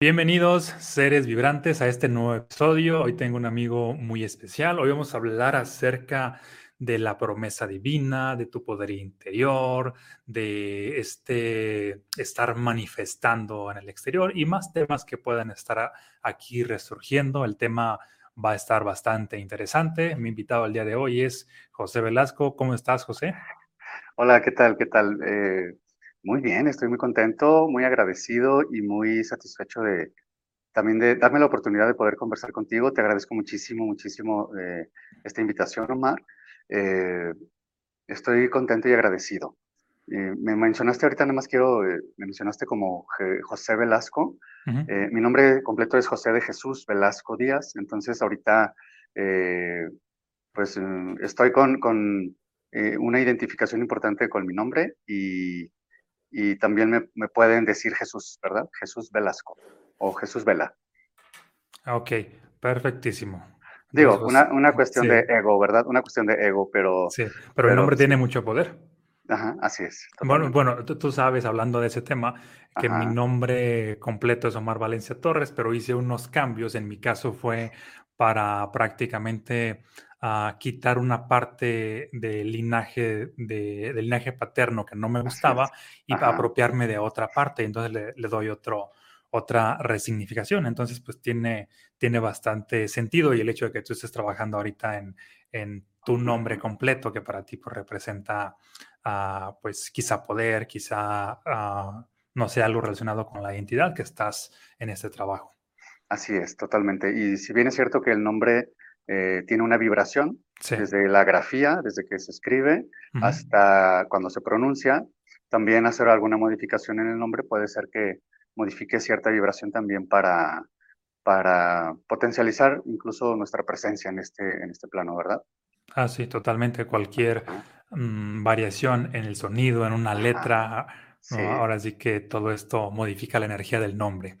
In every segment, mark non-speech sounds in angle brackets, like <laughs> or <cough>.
Bienvenidos, seres vibrantes, a este nuevo episodio. Hoy tengo un amigo muy especial. Hoy vamos a hablar acerca de la promesa divina, de tu poder interior, de este estar manifestando en el exterior y más temas que puedan estar aquí resurgiendo. El tema va a estar bastante interesante. Mi invitado al día de hoy es José Velasco. ¿Cómo estás, José? Hola, ¿qué tal? ¿Qué tal? Eh, muy bien, estoy muy contento, muy agradecido y muy satisfecho de también de darme la oportunidad de poder conversar contigo. Te agradezco muchísimo, muchísimo eh, esta invitación, Omar. Eh, estoy contento y agradecido. Eh, me mencionaste ahorita, nada más quiero, me mencionaste como José Velasco. mi nombre completo es José de Jesús Velasco Díaz. Entonces, ahorita, pues estoy con, con una identificación importante con mi nombre y y también me, pueden decir Jesús, ¿verdad? Jesús Velasco o Jesús Vela. Ok, perfectísimo. Digo, una, una, cuestión de ego, ¿verdad? Una cuestión de ego, pero... Sí, pero, el nombre tiene mucho poder. Ajá, así es. Bueno, bueno tú, sabes, hablando de ese tema, que mi nombre completo es Omar Valencia Torres, pero hice unos cambios. En mi caso fue para prácticamente a quitar una parte del linaje, de, del linaje paterno que no me gustaba y apropiarme de otra parte. Entonces le, doy otro, otra resignificación. Entonces, pues tiene, tiene bastante sentido y el hecho de que tú estés trabajando ahorita en, en tu nombre completo, que para ti pues, representa, uh, pues quizá poder, quizá, uh, no sé, algo relacionado con la identidad que estás en este trabajo. Así es, totalmente. Y si bien es cierto que el nombre eh, tiene una vibración, desde la grafía, desde que se escribe hasta cuando se pronuncia. También hacer alguna modificación en el nombre puede ser que modifique cierta vibración también para, para potencializar incluso nuestra presencia en este, en este plano, ¿verdad? Ah, sí, totalmente. Cualquier mm, variación en el sonido, en una letra, ahora sí que todo esto modifica la energía del nombre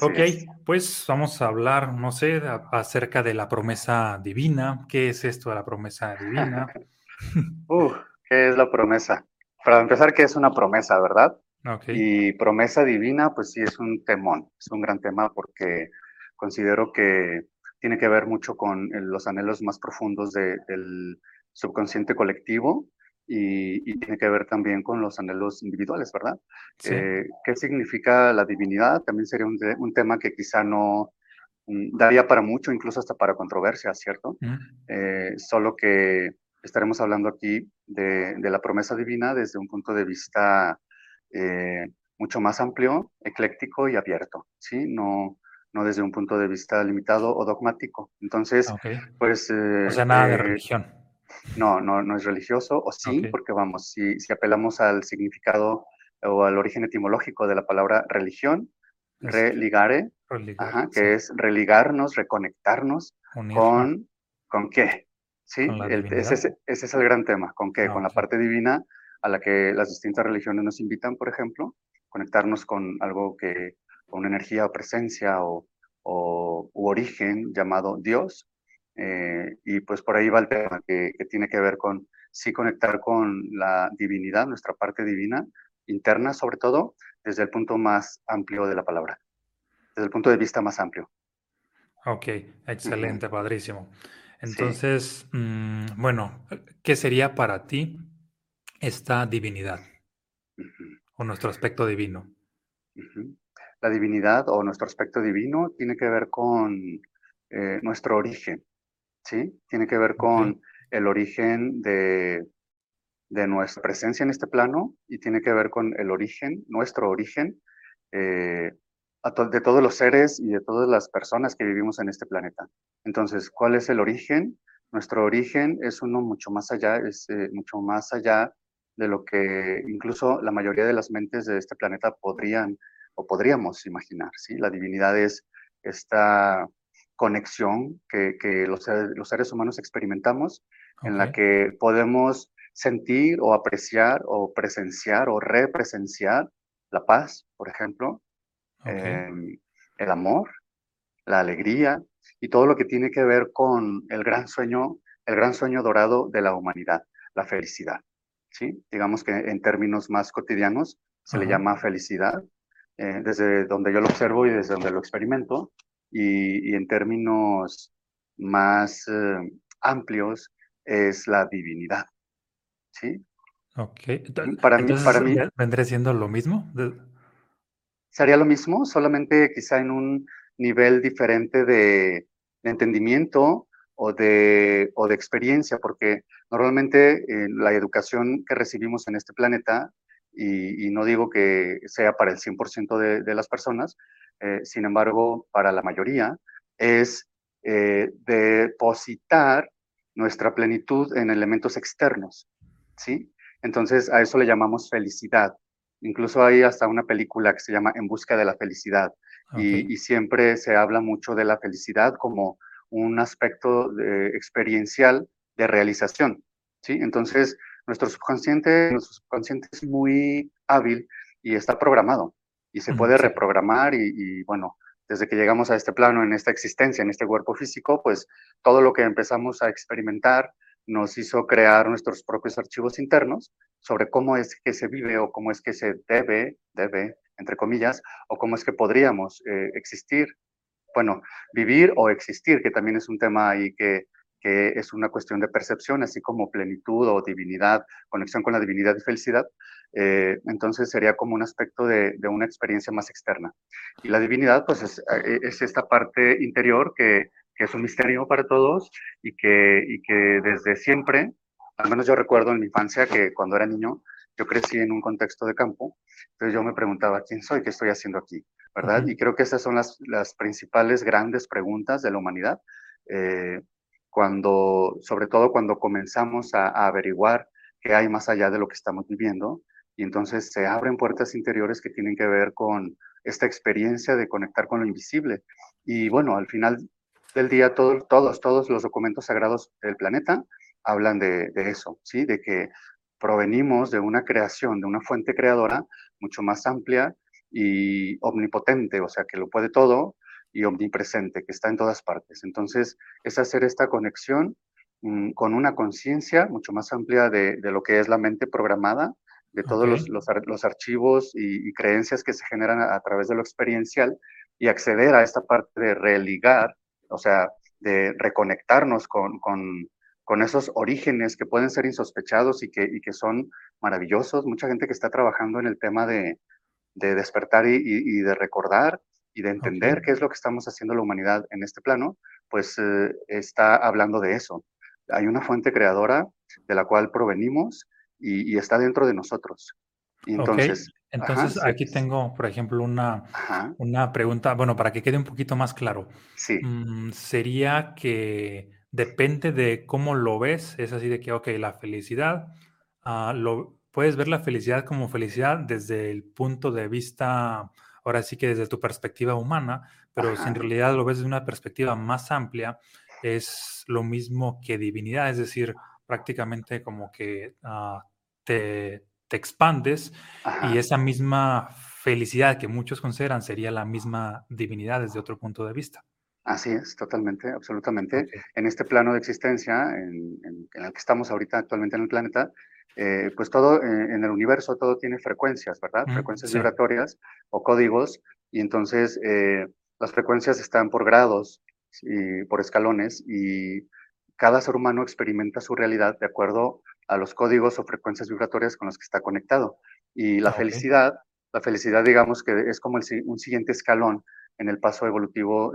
ok, pues vamos a hablar, no sé, acerca de la promesa divina. ¿Qué es esto de la promesa divina? <laughs> uh, ¿qué es la promesa? Para empezar, ¿qué es una promesa, verdad? Okay. Y promesa divina, pues sí, es un temón, es un gran tema porque considero que tiene que ver mucho con los anhelos más profundos del subconsciente colectivo y, tiene que ver también con los anhelos individuales, ¿verdad? Eh, ¿Qué significa la divinidad? También sería un, un tema que quizá no mm, daría para mucho, incluso hasta para controversia, ¿cierto? Eh, solo que estaremos hablando aquí de, de, la promesa divina desde un punto de vista eh, mucho más amplio, ecléctico y abierto, ¿sí? No, no desde un punto de vista limitado o dogmático. Entonces, pues... o sea, nada de religión. No, no, no es religioso, o sí, porque vamos, si, si, apelamos al significado o al origen etimológico de la palabra religión, religare, que es religarnos, reconectarnos con, ¿con qué? Sí, ese, es el gran tema, ¿con qué? con la parte divina a la que las distintas religiones nos invitan, por ejemplo, conectarnos con algo que, con una energía o presencia o, o u origen llamado Dios, eh, y pues por ahí va el tema que, tiene que ver con sí conectar con la divinidad, nuestra parte divina, interna sobre todo, desde el punto más amplio de la palabra, desde el punto de vista más amplio. Ok, excelente, padrísimo. Entonces, mm, bueno, ¿qué sería para ti esta divinidad o nuestro aspecto divino? La divinidad o nuestro aspecto divino tiene que ver con eh, nuestro origen, ¿sí? Tiene que ver con el origen de, de, nuestra presencia en este plano y tiene que ver con el origen, nuestro origen, eh, de todos los seres y de todas las personas que vivimos en este planeta. Entonces, ¿cuál es el origen? Nuestro origen es uno mucho más allá, es eh, mucho más allá de lo que incluso la mayoría de las mentes de este planeta podrían o podríamos imaginar, ¿sí? La divinidad es esta conexión que, los, los, seres humanos experimentamos, en la que podemos sentir o apreciar o presenciar o represenciar la paz, por ejemplo, em, el amor, la alegría y todo lo que tiene que ver con el gran sueño, el gran sueño dorado de la humanidad, la felicidad. ¿sí? Digamos que en términos más cotidianos se le llama felicidad eh, desde donde yo lo observo y desde donde lo experimento, y, en términos más eh, amplios es la divinidad. ¿Sí? Ok. Para mí, para mí vendría siendo lo mismo. Sería lo mismo, solamente quizá en un nivel diferente de, entendimiento o de, o de, experiencia, porque normalmente eh, la educación que recibimos en este planeta, y, no digo que sea para el 100% de, de, las personas, eh, sin embargo, para la mayoría, es eh, depositar nuestra plenitud en elementos externos, ¿sí? Entonces, a eso le llamamos felicidad. Incluso hay hasta una película que se llama En busca de la felicidad, y, siempre se habla mucho de la felicidad como un aspecto experiencial de realización, ¿sí? Entonces, nuestro subconsciente, nuestro subconsciente es muy hábil y está programado y se puede reprogramar y, bueno, desde que llegamos a este plano, en esta existencia, en este cuerpo físico, pues todo lo que empezamos a experimentar nos hizo crear nuestros propios archivos internos sobre cómo es que se vive o cómo es que se debe, debe, entre comillas, o cómo es que podríamos eh, existir. Bueno, vivir o existir, que también es un tema ahí que que es una cuestión de percepción, así como plenitud o divinidad, conexión con la divinidad y felicidad, eh, entonces sería como un aspecto de, una experiencia más externa. Y la divinidad, pues es, eh, esta parte interior que, es un misterio para todos y que, y que desde siempre, al menos yo recuerdo en mi infancia que cuando era niño, yo crecí en un contexto de campo, entonces yo me preguntaba, ¿quién soy? ¿Qué estoy haciendo aquí? ¿Verdad? Y creo que esas son las, las principales grandes preguntas de la humanidad. Eh, cuando, sobre todo cuando comenzamos a, averiguar qué hay más allá de lo que estamos viviendo, y entonces se abren puertas interiores que tienen que ver con esta experiencia de conectar con lo invisible. Y bueno, al final del día, todos, todos los documentos sagrados del planeta hablan de, de eso, ¿sí? De que provenimos de una creación, de una fuente creadora mucho más amplia y omnipotente, o sea, que lo puede todo, y omnipresente, que está en todas partes. Entonces, es hacer esta conexión mm, con una conciencia mucho más amplia de, de, lo que es la mente programada, de todos los, los, archivos y, creencias que se generan a, través de lo experiencial y acceder a esta parte de religar, o sea, de reconectarnos con, con, con esos orígenes que pueden ser insospechados y que, y que son maravillosos. Mucha gente que está trabajando en el tema de, de despertar y, y, de recordar y de entender qué es lo que estamos haciendo la humanidad en este plano, pues eh, está hablando de eso. Hay una fuente creadora de la cual provenimos y, está dentro de nosotros. entonces, entonces aquí tengo, por ejemplo, una, una pregunta, bueno, para que quede un poquito más claro. Sí. Mm, sería que depende de cómo lo ves, es así de que, ok, la felicidad, uh, lo, puedes ver la felicidad como felicidad desde el punto de vista ahora sí que desde tu perspectiva humana, pero si en realidad lo ves desde una perspectiva más amplia, es lo mismo que divinidad, es decir, prácticamente como que ah, te, expandes y esa misma felicidad que muchos consideran sería la misma divinidad desde otro punto de vista. Así es, totalmente, absolutamente. En este plano de existencia en, el que estamos ahorita actualmente en el planeta, eh, pues todo eh, en el universo, todo tiene frecuencias, ¿verdad? frecuencias vibratorias o códigos, y entonces eh, las frecuencias están por grados y por escalones, y cada ser humano experimenta su realidad de acuerdo a los códigos o frecuencias vibratorias con los que está conectado. Y la felicidad, la felicidad digamos que es como un siguiente escalón en el paso evolutivo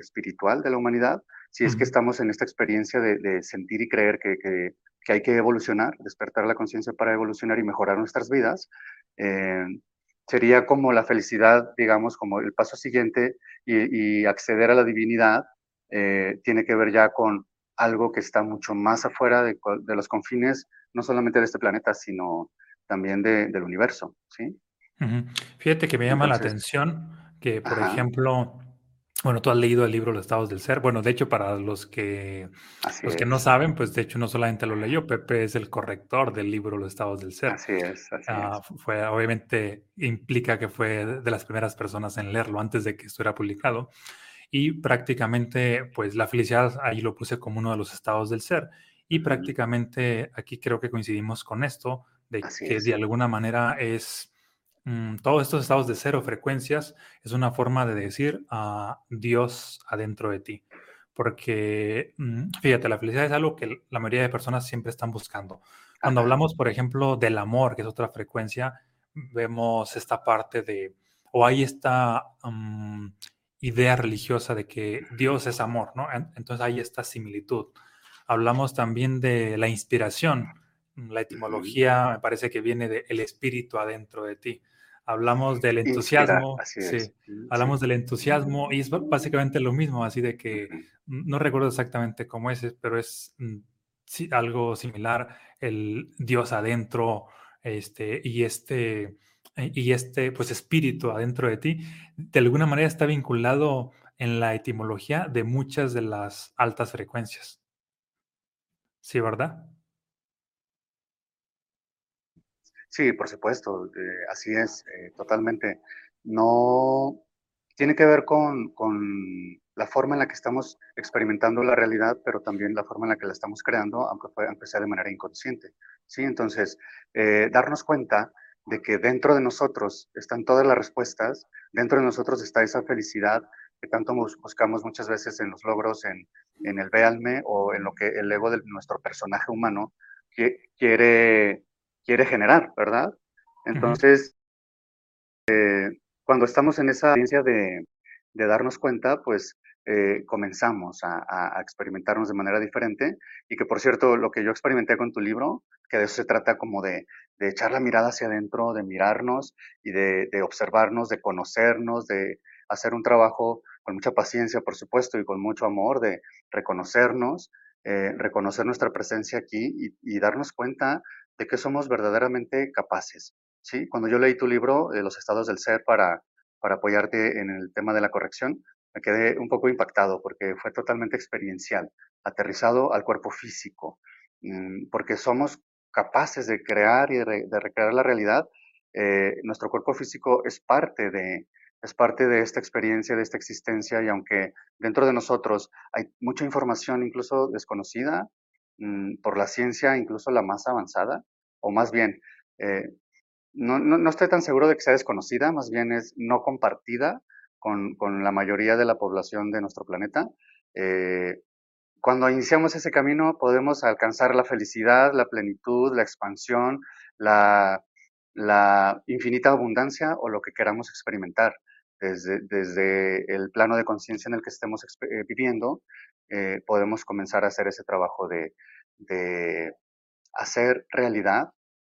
espiritual de la humanidad, si es que estamos en esta experiencia de, sentir y creer que, que hay que evolucionar, despertar la conciencia para evolucionar y mejorar nuestras vidas, eh, sería como la felicidad, digamos, como el paso siguiente y, acceder a la divinidad eh, tiene que ver ya con algo que está mucho más afuera de, los confines, no solamente de este planeta, sino también del universo, ¿sí? Fíjate que me llama la atención que, por ejemplo, bueno, tú has leído el libro Los estados del ser. Bueno, de hecho, para los que, los que no saben, pues de hecho no solamente lo leyó, Pepe es el corrector del libro Los estados del ser. Así es, así es. Fue, obviamente implica que fue de las primeras personas en leerlo antes de que estuviera publicado. Y prácticamente, pues la felicidad ahí lo puse como uno de los estados del ser. Y prácticamente aquí creo que coincidimos con esto, de que de alguna manera es mm, todos estos estados de cero frecuencias es una forma de decir a Dios adentro de ti. Porque, mm, fíjate, la felicidad es algo que la mayoría de personas siempre están buscando. Cuando hablamos, por ejemplo, del amor, que es otra frecuencia, vemos esta parte de, o hay esta mm, idea religiosa de que Dios es amor, ¿no? Entonces hay esta similitud. Hablamos también de la inspiración. La etimología me parece que viene del espíritu adentro de ti. Hablamos del entusiasmo, sí, hablamos del entusiasmo y es básicamente lo mismo, así de que no recuerdo exactamente cómo es, pero es mm, sí, algo similar, el Dios adentro, este, y este, y este pues espíritu adentro de ti, de alguna manera está vinculado en la etimología de muchas de las altas frecuencias. Sí, ¿verdad? Sí, por supuesto, eh, así es, eh, totalmente. No tiene que ver con, la forma en la que estamos experimentando la realidad, pero también la forma en la que la estamos creando, aunque, fue, empezar de manera inconsciente. ¿sí? Entonces, eh, darnos cuenta de que dentro de nosotros están todas las respuestas, dentro de nosotros está esa felicidad que tanto buscamos muchas veces en los logros, en, en el véalme o en lo que el ego de nuestro personaje humano quiere, quiere generar, ¿verdad? Entonces, eh, cuando estamos en esa experiencia de, de darnos cuenta, pues eh, comenzamos a, experimentarnos de manera diferente. Y que, por cierto, lo que yo experimenté con tu libro, que de eso se trata como de, echar la mirada hacia adentro, de mirarnos y de, observarnos, de conocernos, de hacer un trabajo con mucha paciencia, por supuesto, y con mucho amor, de reconocernos, eh, reconocer nuestra presencia aquí y, darnos cuenta de que somos verdaderamente capaces. ¿sí? Cuando yo leí tu libro, de Los estados del ser, para, para apoyarte en el tema de la corrección, me quedé un poco impactado porque fue totalmente experiencial, aterrizado al cuerpo físico, mm, porque somos capaces de crear y de, recrear la realidad. Eh, nuestro cuerpo físico es parte de, es parte de esta experiencia, de esta existencia, y aunque dentro de nosotros hay mucha información incluso desconocida mm, por la ciencia, incluso la más avanzada, o más bien, eh, no, no, no, estoy tan seguro de que sea desconocida, más bien es no compartida con, la mayoría de la población de nuestro planeta. Eh, cuando iniciamos ese camino podemos alcanzar la felicidad, la plenitud, la expansión, la, infinita abundancia o lo que queramos experimentar. Desde, desde el plano de conciencia en el que estemos eh, viviendo, eh, podemos comenzar a hacer ese trabajo de, de hacer realidad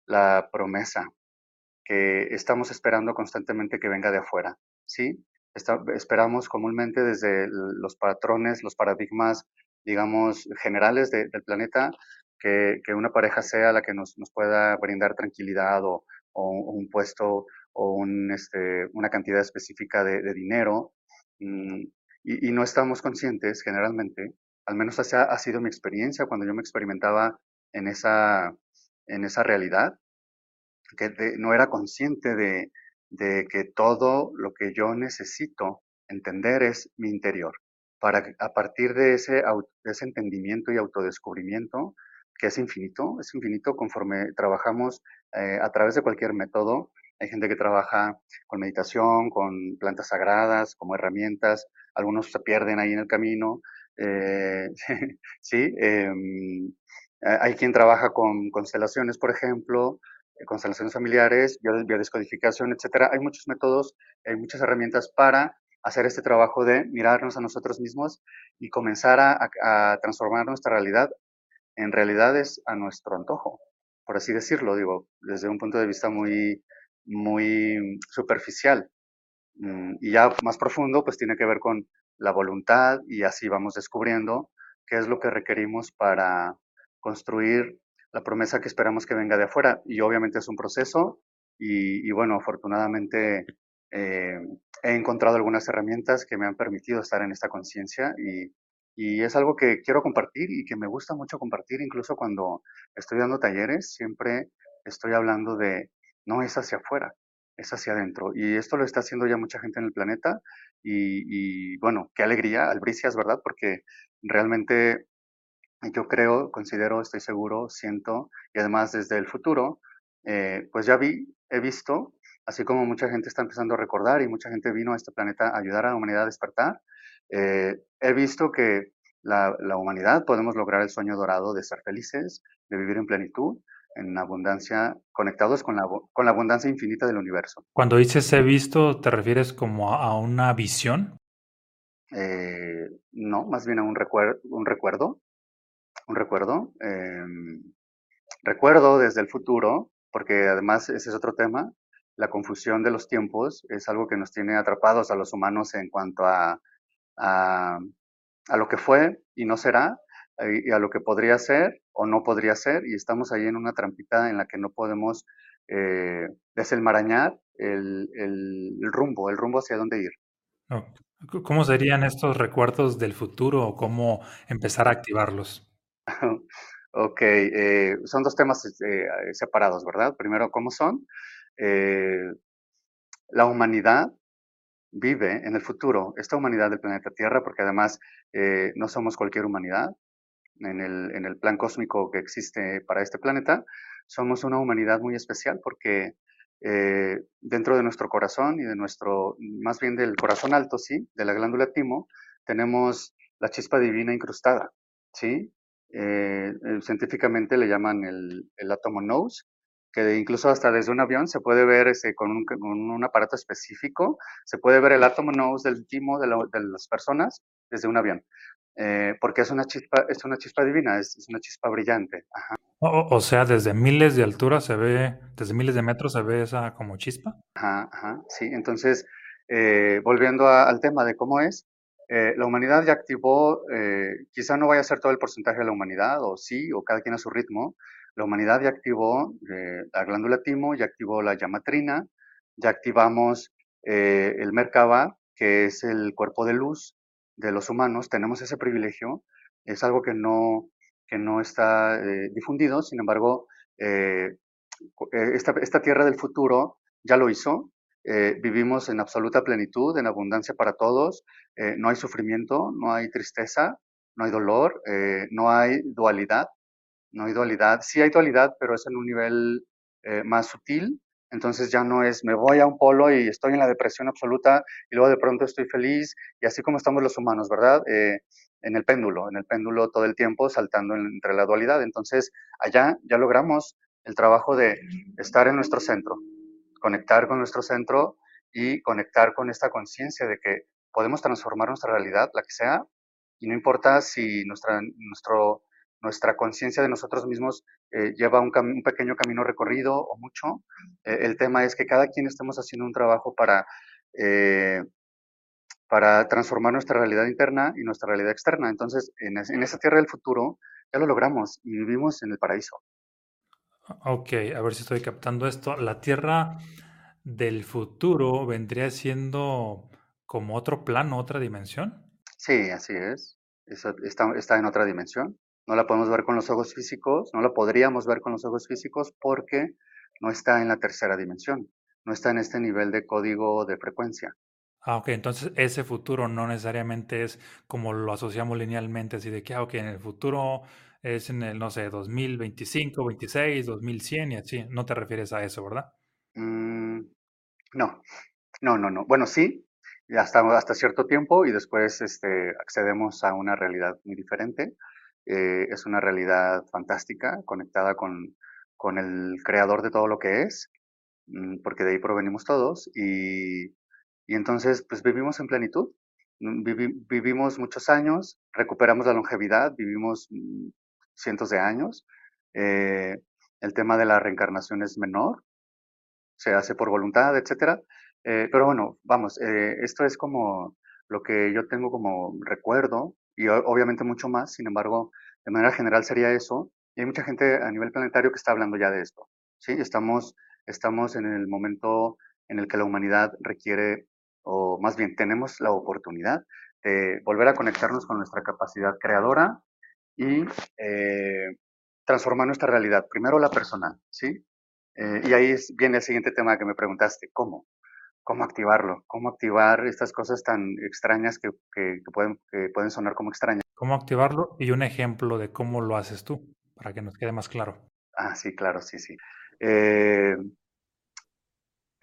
la promesa que estamos esperando constantemente que venga de afuera, ¿sí? esperamos comúnmente desde los patrones, los paradigmas, digamos, generales del planeta, que, una pareja sea la que nos, pueda brindar tranquilidad o, un puesto o un, este, una cantidad específica de, dinero. Mm, y, no estamos conscientes generalmente, al menos esa ha sido mi experiencia cuando yo me experimentaba en esa, en esa realidad, que no era consciente de, de que todo lo que yo necesito entender es mi interior, para a partir de ese, ese entendimiento y autodescubrimiento, que es infinito, es infinito conforme trabajamos eh, a través de cualquier método. Hay gente que trabaja con meditación, con plantas sagradas, como herramientas, algunos se pierden ahí en el camino. Eh, <laughs> sí, em, hay quien trabaja con constelaciones, por ejemplo, constelaciones familiares, biodescodificación, etcétera. Hay muchos métodos, hay muchas herramientas para hacer este trabajo de mirarnos a nosotros mismos y comenzar a, transformar nuestra realidad en realidades a nuestro antojo, por así decirlo, digo, desde un punto de vista muy, muy superficial. Mm, y ya más profundo, pues tiene que ver con la voluntad y así vamos descubriendo qué es lo que requerimos para construir la promesa que esperamos que venga de afuera. Y obviamente es un proceso y, bueno, afortunadamente eh, he encontrado algunas herramientas que me han permitido estar en esta conciencia y, y, es algo que quiero compartir y que me gusta mucho compartir, incluso cuando estoy dando talleres, siempre estoy hablando de no es hacia afuera, es hacia adentro. Y esto lo está haciendo ya mucha gente en el planeta y, bueno, qué alegría, albricias, ¿verdad? Porque realmente yo creo, considero, estoy seguro, siento, y además desde el futuro, eh, pues ya vi, he visto así como mucha gente está empezando a recordar y mucha gente vino a este planeta a ayudar a la humanidad a despertar, eh, he visto que la, humanidad podemos lograr el sueño dorado de ser felices, de vivir en plenitud, en abundancia, conectados con la, con la abundancia infinita del universo. Cuando dices he visto, ¿te refieres como a una visión? Eh, no, más bien a un, recuer un recuerdo. Un recuerdo. Eh, recuerdo desde el futuro, porque además ese es otro tema. La confusión de los tiempos es algo que nos tiene atrapados a los humanos en cuanto a, a, a lo que fue y no será, y a lo que podría ser o no podría ser, y estamos ahí en una trampita en la que no podemos eh, desenmarañar el, el, rumbo, el rumbo hacia dónde ir. ¿Cómo serían estos recuerdos del futuro o cómo empezar a activarlos? <laughs> ok, eh, son dos temas eh, separados, ¿verdad? Primero, ¿cómo son? la humanidad vive en el futuro, esta humanidad del planeta Tierra, porque además no somos cualquier humanidad, en el, en el plan cósmico que existe para este planeta, somos una humanidad muy especial porque eh, dentro de nuestro corazón y de nuestro, más bien del corazón alto, sí, de la glándula timo, tenemos la chispa divina incrustada, sí. Eh, eh, científicamente le llaman el, el átomo nose, que incluso hasta desde un avión se puede ver ese, con, un, con, un, aparato específico, se puede ver el átomo nose del timo de, la, de las personas desde un avión. Eh, porque es una chispa, es una chispa divina, es, es una chispa brillante. Ajá. O, o, sea, desde miles de altura se ve, desde miles de metros se ve esa como chispa. Ajá, ajá, sí. Entonces, eh, volviendo a, al tema de cómo es, eh, la humanidad ya activó, eh, quizá no vaya a ser todo el porcentaje de la humanidad, o sí, o cada quien a su ritmo. La humanidad ya activó eh, la glándula timo, ya activó la llamatrina, ya activamos el Merkaba, que es el cuerpo de luz, de los humanos tenemos ese privilegio, es algo que no, que no está eh, difundido, sin embargo, eh, eh, esta, tierra del futuro ya lo hizo, vivimos en absoluta plenitud, en abundancia para todos, no hay sufrimiento, no hay tristeza, no hay dolor, no hay dualidad, no hay dualidad, sí hay dualidad, pero es en un nivel más sutil, entonces ya no es me voy a un polo y estoy en la depresión absoluta y luego de pronto estoy feliz y así como estamos los humanos, ¿verdad? Eh, en el péndulo, en el péndulo todo el tiempo saltando entre la dualidad. Entonces allá ya logramos el trabajo de estar en nuestro centro, conectar con nuestro centro y conectar con esta conciencia de que podemos transformar nuestra realidad, la que sea, y no importa si nuestra, nuestro nuestra conciencia de nosotros mismos eh, lleva un, un, pequeño camino recorrido o mucho. Eh, el tema es que cada quien estemos haciendo un trabajo para, eh, para transformar nuestra realidad interna y nuestra realidad externa. Entonces, en, es, en, esa tierra del futuro ya lo logramos y vivimos en el paraíso. Ok, a ver si estoy captando esto. La tierra del futuro vendría siendo como otro plano, otra dimensión. Sí, así es. Eso está, está en otra dimensión no la podemos ver con los ojos físicos, no la podríamos ver con los ojos físicos porque no está en la tercera dimensión, no está en este nivel de código de frecuencia. Ah, ok, entonces ese futuro no necesariamente es como lo asociamos linealmente, así de que, ah, ok, en el futuro es en el, no sé, 2025, 26, 2100 y así, no te refieres a eso, ¿verdad? Mm, no, no, no, no. Bueno, sí, hasta, hasta cierto tiempo y después este, accedemos a una realidad muy diferente eh, es una realidad fantástica, conectada con, con, el creador de todo lo que es, mm, porque de ahí provenimos todos, y, y entonces pues vivimos en plenitud, mm, Vivi, vivimos muchos años, recuperamos la longevidad, vivimos mm, cientos de años, eh, el tema de la reencarnación es menor, se hace por voluntad, etcétera, eh, pero bueno, vamos, eh, esto es como lo que yo tengo como recuerdo y obviamente mucho más, sin embargo, de manera general sería eso. Y hay mucha gente a nivel planetario que está hablando ya de esto. ¿sí? Estamos, estamos en el momento en el que la humanidad requiere, o más bien tenemos la oportunidad de volver a conectarnos con nuestra capacidad creadora y eh, transformar nuestra realidad. Primero la personal, ¿sí? Eh, y ahí viene el siguiente tema que me preguntaste, ¿cómo? Cómo activarlo, cómo activar estas cosas tan extrañas que, que, que, pueden, que pueden sonar como extrañas. ¿Cómo activarlo? Y un ejemplo de cómo lo haces tú, para que nos quede más claro. Ah, sí, claro, sí, sí. Eh,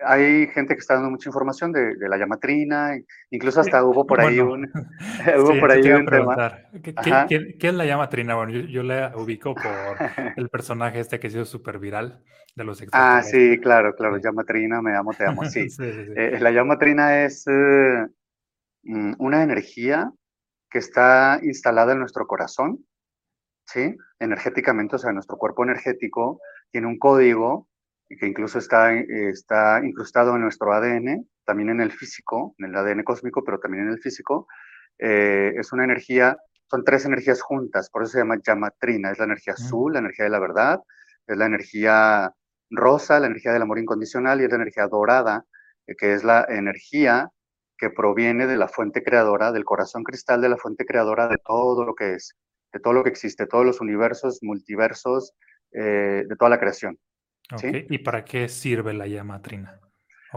hay gente que está dando mucha información de, la llamatrina, incluso hasta hubo por ahí un, <laughs> <laughs> hubo por ahí un tema. ¿Qué, es la llamatrina? Bueno, yo, la ubico <laughs> por el personaje este que ha sido súper viral de los Ah, sí, claro, claro, llamatrina, me amo, te amo, sí. Eh, la llamatrina es eh, mm, una energía que está instalada en nuestro corazón, ¿sí? Energéticamente, o sea, nuestro cuerpo energético tiene un código que incluso está, está incrustado en nuestro ADN, también en el físico, en el ADN cósmico, pero también en el físico. Eh, es una energía, son tres energías juntas, por eso se llama llamatrina, es la energía mm. azul, la energía de la verdad, es la energía rosa, la energía del amor incondicional, y es la energía dorada, eh, que es la energía que proviene de la fuente creadora, del corazón cristal de la fuente creadora de todo lo que es, de todo lo que existe, todos los universos, multiversos, eh, de toda la creación. ¿Y para qué sirve la llama trina?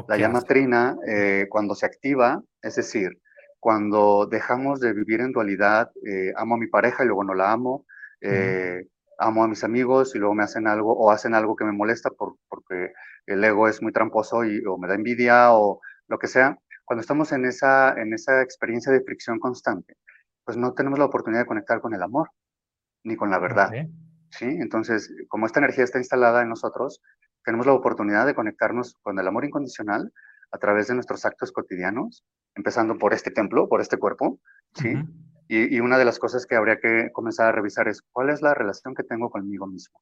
La llama trina, eh, cuando se activa, es decir, cuando dejamos de vivir en dualidad, eh, amo a mi pareja y luego no la amo, eh, amo a mis amigos y luego me hacen algo o hacen algo que me molesta por, porque el ego es muy tramposo y, o me da envidia o lo que sea. Cuando estamos en esa, en esa experiencia de fricción constante, pues no tenemos la oportunidad de conectar con el amor ni con la verdad. ¿Sí? Entonces, como esta energía está instalada en nosotros, tenemos la oportunidad de conectarnos con el amor incondicional a través de nuestros actos cotidianos, empezando por este templo, por este cuerpo, ¿sí? y, una de las cosas que habría que comenzar a revisar es cuál es la relación que tengo conmigo mismo.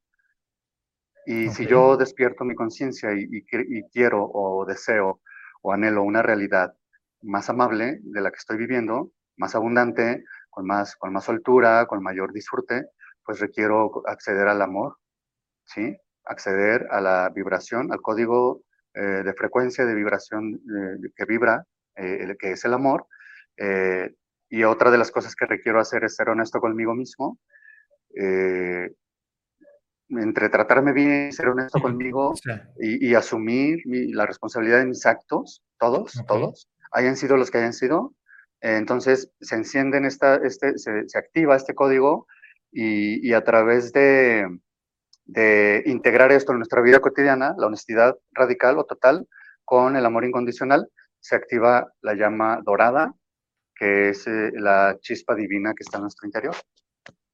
Y si yo despierto mi conciencia y, y, quiero o deseo o anhelo una realidad más amable de la que estoy viviendo, más abundante, con más, con más soltura, con mayor disfrute, pues requiero acceder al amor, ¿sí? Acceder a la vibración, al código eh, de frecuencia de vibración eh, que vibra, eh, que es el amor. y otra de las cosas que requiero hacer es ser honesto conmigo mismo. entre tratarme bien, ser honesto conmigo y, asumir la responsabilidad de mis actos, todos, todos, hayan sido los que hayan sido, entonces se encienden esta, este, se, se, activa este código y, a través de, integrar esto en nuestra vida cotidiana, la honestidad radical o total con el amor incondicional, se activa la llama dorada, que es eh, la chispa divina que está en nuestro interior.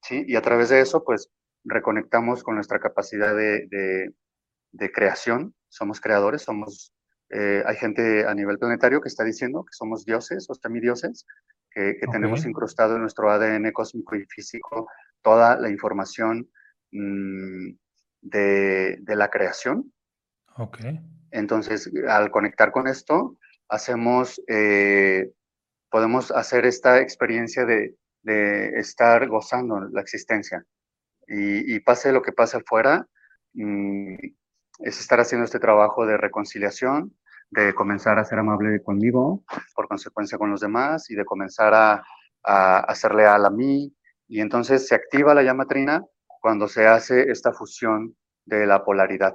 ¿sí? Y a través de eso, pues, reconectamos con nuestra capacidad de, creación. Somos creadores, somos... Eh, hay gente a nivel planetario que está diciendo que somos dioses o semidioses, que, que tenemos incrustado en nuestro ADN cósmico y físico toda la información mm, de, la creación. Ok. Entonces, al conectar con esto, hacemos, eh, podemos hacer esta experiencia de, estar gozando la existencia. Y, pase lo que pase afuera, mm, es estar haciendo este trabajo de reconciliación, de comenzar a ser amable conmigo, por consecuencia con los demás, y de comenzar a, a, a ser leal a mí, y entonces se activa la llama trina cuando se hace esta fusión de la polaridad.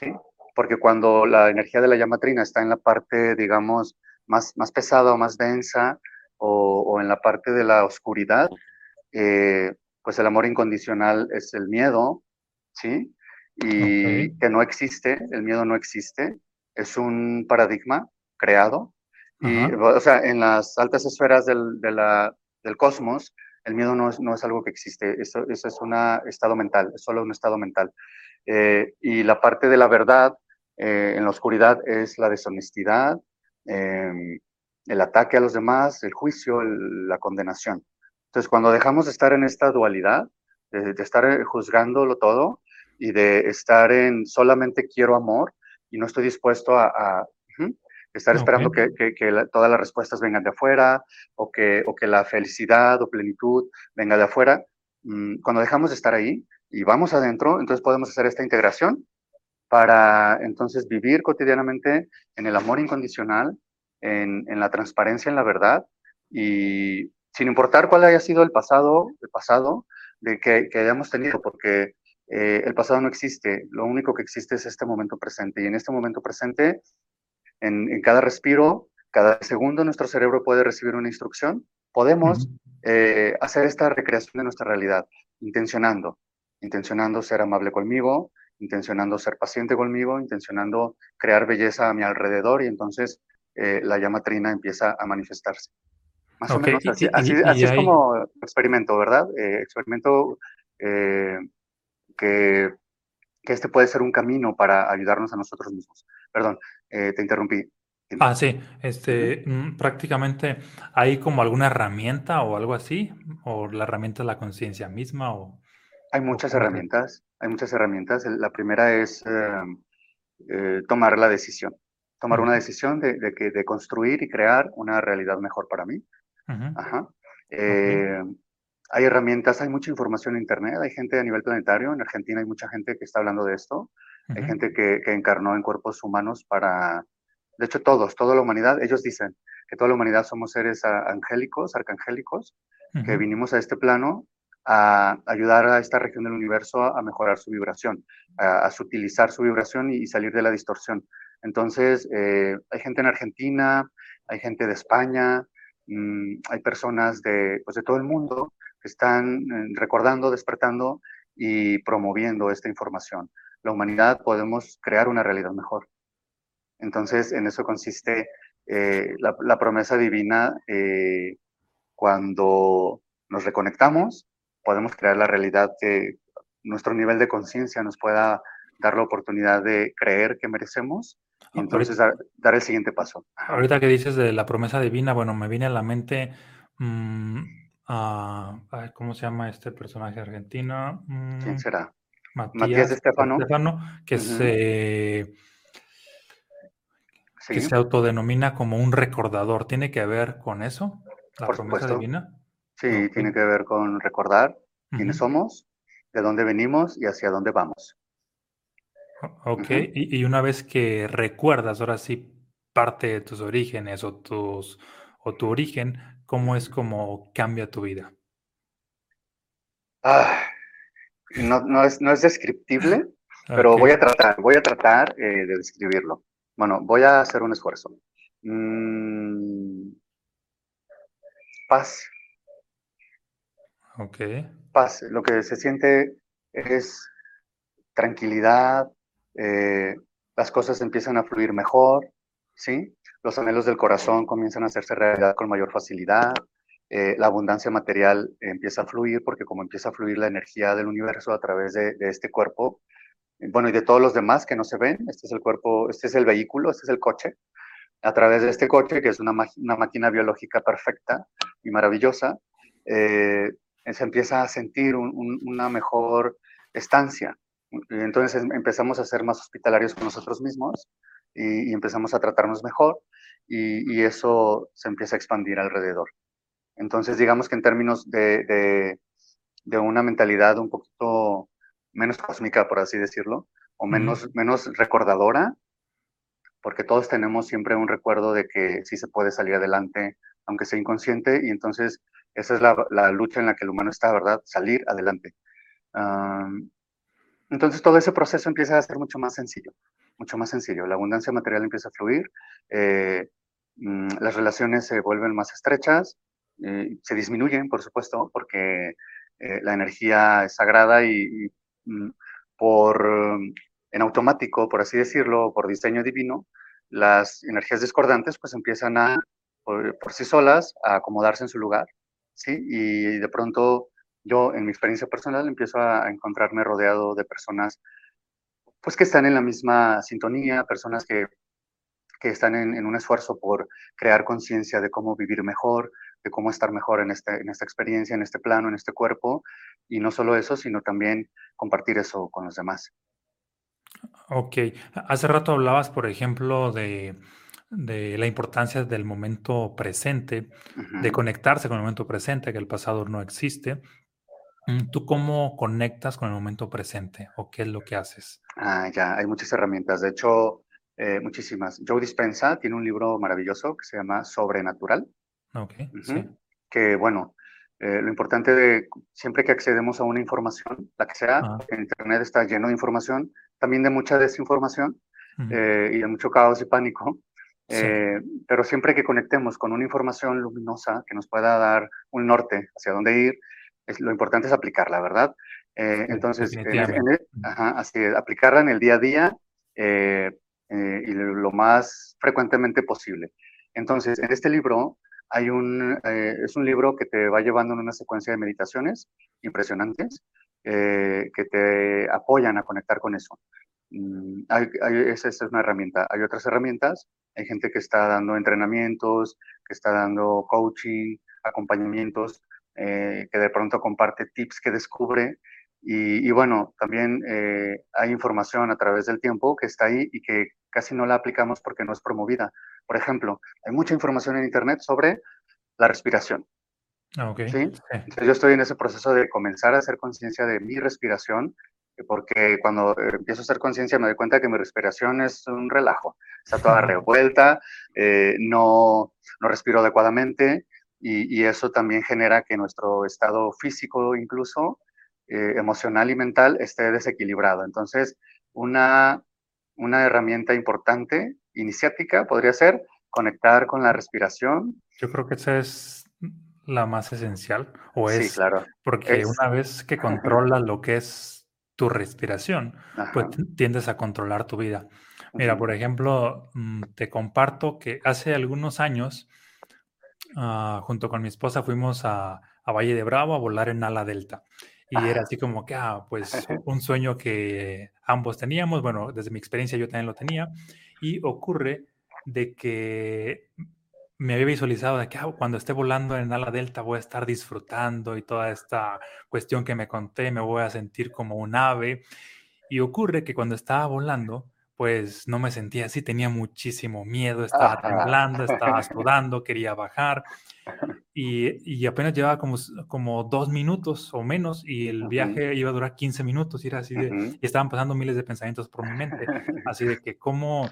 ¿sí? Porque cuando la energía de la llama trina está en la parte, digamos, más, más pesada o más densa, o, en la parte de la oscuridad, eh, pues el amor incondicional es el miedo, ¿sí? Y que no existe, el miedo no existe, es un paradigma creado. Y, o sea, en las altas esferas del, del cosmos, el miedo no es, no es algo que existe, eso, eso es un estado mental, es solo un estado mental. Eh, y la parte de la verdad eh, en la oscuridad es la deshonestidad, em, el ataque a los demás, el juicio, la condenación. Entonces, cuando dejamos de estar en esta dualidad, de, estar eh, juzgándolo todo y de estar en solamente quiero amor y no estoy dispuesto a, estar esperando que, todas las respuestas vengan de afuera o que, o que la felicidad o plenitud venga de afuera. Mm, cuando dejamos de estar ahí y vamos adentro, entonces podemos hacer esta integración para entonces vivir cotidianamente en el amor incondicional, en, la transparencia, en la verdad y sin importar cuál haya sido el pasado, el pasado de que, hayamos tenido, porque eh, el pasado no existe, lo único que existe es este momento presente y en este momento presente en, cada respiro, cada segundo nuestro cerebro puede recibir una instrucción. Podemos eh, hacer esta recreación de nuestra realidad, intencionando, intencionando ser amable conmigo, intencionando ser paciente conmigo, intencionando crear belleza a mi alrededor y entonces eh, la llama trina empieza a manifestarse. Más o menos así, es como experimento, ¿verdad? Eh, experimento eh, que, que, este puede ser un camino para ayudarnos a nosotros mismos. Perdón, te interrumpí. Ah, sí, este, mm, prácticamente hay como alguna herramienta o algo así, o la herramienta es la conciencia misma, o... Hay muchas herramientas, hay muchas herramientas. La primera es em, tomar la decisión, tomar una decisión de, de, que, de construir y crear una realidad mejor para mí. Ajá. Eh, hay herramientas, hay mucha información en Internet, hay gente a nivel planetario, en Argentina hay mucha gente que está hablando de esto, hay gente que, encarnó en cuerpos humanos para, de hecho todos, toda la humanidad, ellos dicen que toda la humanidad somos seres angélicos, arcangélicos, que vinimos a este plano a ayudar a esta región del universo a, mejorar su vibración, a, sutilizar su vibración y, salir de la distorsión. Entonces, eh, hay gente en Argentina, hay gente de España, Mm, hay personas de, pues de todo el mundo que están eh, recordando, despertando y promoviendo esta información. La humanidad podemos crear una realidad mejor. Entonces, en eso consiste eh, la, promesa divina. Eh, cuando nos reconectamos, podemos crear la realidad que nuestro nivel de conciencia nos pueda dar la oportunidad de creer que merecemos y entonces dar, el siguiente paso. Ahorita que dices de la promesa divina, bueno, me viene a la mente, mm, ¿cómo se llama este personaje argentino? Mm, ¿Quién será? Matías, de Estefano. que, se, que se autodenomina como un recordador. ¿Tiene que ver con eso? ¿La promesa divina? Sí, tiene que ver con recordar quiénes somos, de dónde venimos y hacia dónde vamos. Ok, y, una vez que recuerdas ahora sí parte de tus orígenes o, tus, o tu origen, ¿cómo es como cambia tu vida? Ah, no, es, no es descriptible, <laughs> pero voy a tratar, voy a tratar eh, de describirlo. Bueno, voy a hacer un esfuerzo. Mm, paz. Ok. Paz. Lo que se siente es tranquilidad, eh, las cosas empiezan a fluir mejor, ¿sí? Los anhelos del corazón comienzan a hacerse realidad con mayor facilidad, eh, la abundancia material empieza a fluir porque como empieza a fluir la energía del universo a través de, este cuerpo, bueno, y de todos los demás que no se ven, este es el cuerpo, este es el vehículo, este es el coche, a través de este coche, que es una, máquina biológica perfecta y maravillosa, eh, se empieza a sentir una mejor estancia, entonces em, empezamos a ser más hospitalarios con nosotros mismos y, empezamos a tratarnos mejor y, eso se empieza a expandir alrededor. Entonces digamos que en términos de, de, una mentalidad un poquito menos cósmica, por así decirlo, o menos, menos recordadora, porque todos tenemos siempre un recuerdo de que sí se puede salir adelante, aunque sea inconsciente, y entonces esa es la, la lucha en la que el humano está, ¿verdad? Salir adelante. Entonces todo ese proceso empieza a ser mucho más sencillo, mucho más sencillo. La abundancia material empieza a fluir, eh, mm, las relaciones se vuelven más estrechas, se disminuyen, por supuesto, porque eh, la energía es sagrada y, mm, por en automático, por así decirlo, por diseño divino, las energías discordantes pues empiezan a, por, por sí solas, a acomodarse en su lugar, ¿sí? Y de pronto yo en mi experiencia personal empiezo a encontrarme rodeado de personas pues que están en la misma sintonía, personas que, que están en, un esfuerzo por crear conciencia de cómo vivir mejor, de cómo estar mejor en, este, en esta experiencia, en este plano, en este cuerpo, y no solo eso, sino también compartir eso con los demás. Ok, hace rato hablabas, por ejemplo, de, de la importancia del momento presente, de conectarse con el momento presente, que el pasado no existe, Mm, ¿Tú cómo conectas con el momento presente o qué es lo que haces? Ah, ya, hay muchas herramientas, de hecho, eh, muchísimas. Joe Dispensa tiene un libro maravilloso que se llama Sobrenatural. Ok, sí. Que bueno, eh, lo importante de siempre que accedemos a una información, la que sea, en Internet está lleno de información, también de mucha desinformación eh, y de mucho caos y pánico. pero siempre que conectemos con una información luminosa que nos pueda dar un norte hacia dónde ir, lo importante es aplicarla, ¿verdad? Eh, entonces, así aplicarla en el día a día eh, eh, y lo más frecuentemente posible. Entonces, en este libro hay un, es un libro que te va llevando en una secuencia de meditaciones impresionantes que te apoyan a conectar con eso. Mm, esa, es una herramienta. Hay otras herramientas. Hay gente que está dando entrenamientos, que está dando coaching, acompañamientos, que de pronto comparte tips que descubre y, bueno, también eh, hay información a través del tiempo que está ahí y que casi no la aplicamos porque no es promovida. Por ejemplo, hay mucha información en Internet sobre la respiración. Ah, ¿sí? yo estoy en ese proceso de comenzar a hacer conciencia de mi respiración, porque cuando eh, empiezo a hacer conciencia me doy cuenta que mi respiración es un relajo, está toda <laughs> revuelta, eh, no, no respiro adecuadamente y, y, eso también genera que nuestro estado físico incluso eh, emocional y mental esté desequilibrado. Entonces, una, una herramienta importante, iniciática, podría ser conectar con la respiración. Yo creo que esa es la más esencial, o es, sí, claro. porque una vez que controlas lo que es tu respiración, pues tiendes a controlar tu vida. Mira, por ejemplo, mm, te comparto que hace algunos años, ah, junto con mi esposa, fuimos a, a Valle de Bravo a volar en ala delta. Y era así como que, ah, pues <laughs> un sueño que ambos teníamos, bueno, desde mi experiencia yo también lo tenía, y ocurre de que me había visualizado de que ah, cuando esté volando en ala delta voy a estar disfrutando y toda esta cuestión que me conté, me voy a sentir como un ave. Y ocurre que cuando estaba volando, pues no me sentía así, tenía muchísimo miedo, estaba temblando, estaba <laughs> sudando, quería bajar y, apenas llevaba como, como dos minutos o menos y el viaje iba a durar 15 minutos y era así de, y estaban pasando miles de pensamientos por mi mente, así de que cómo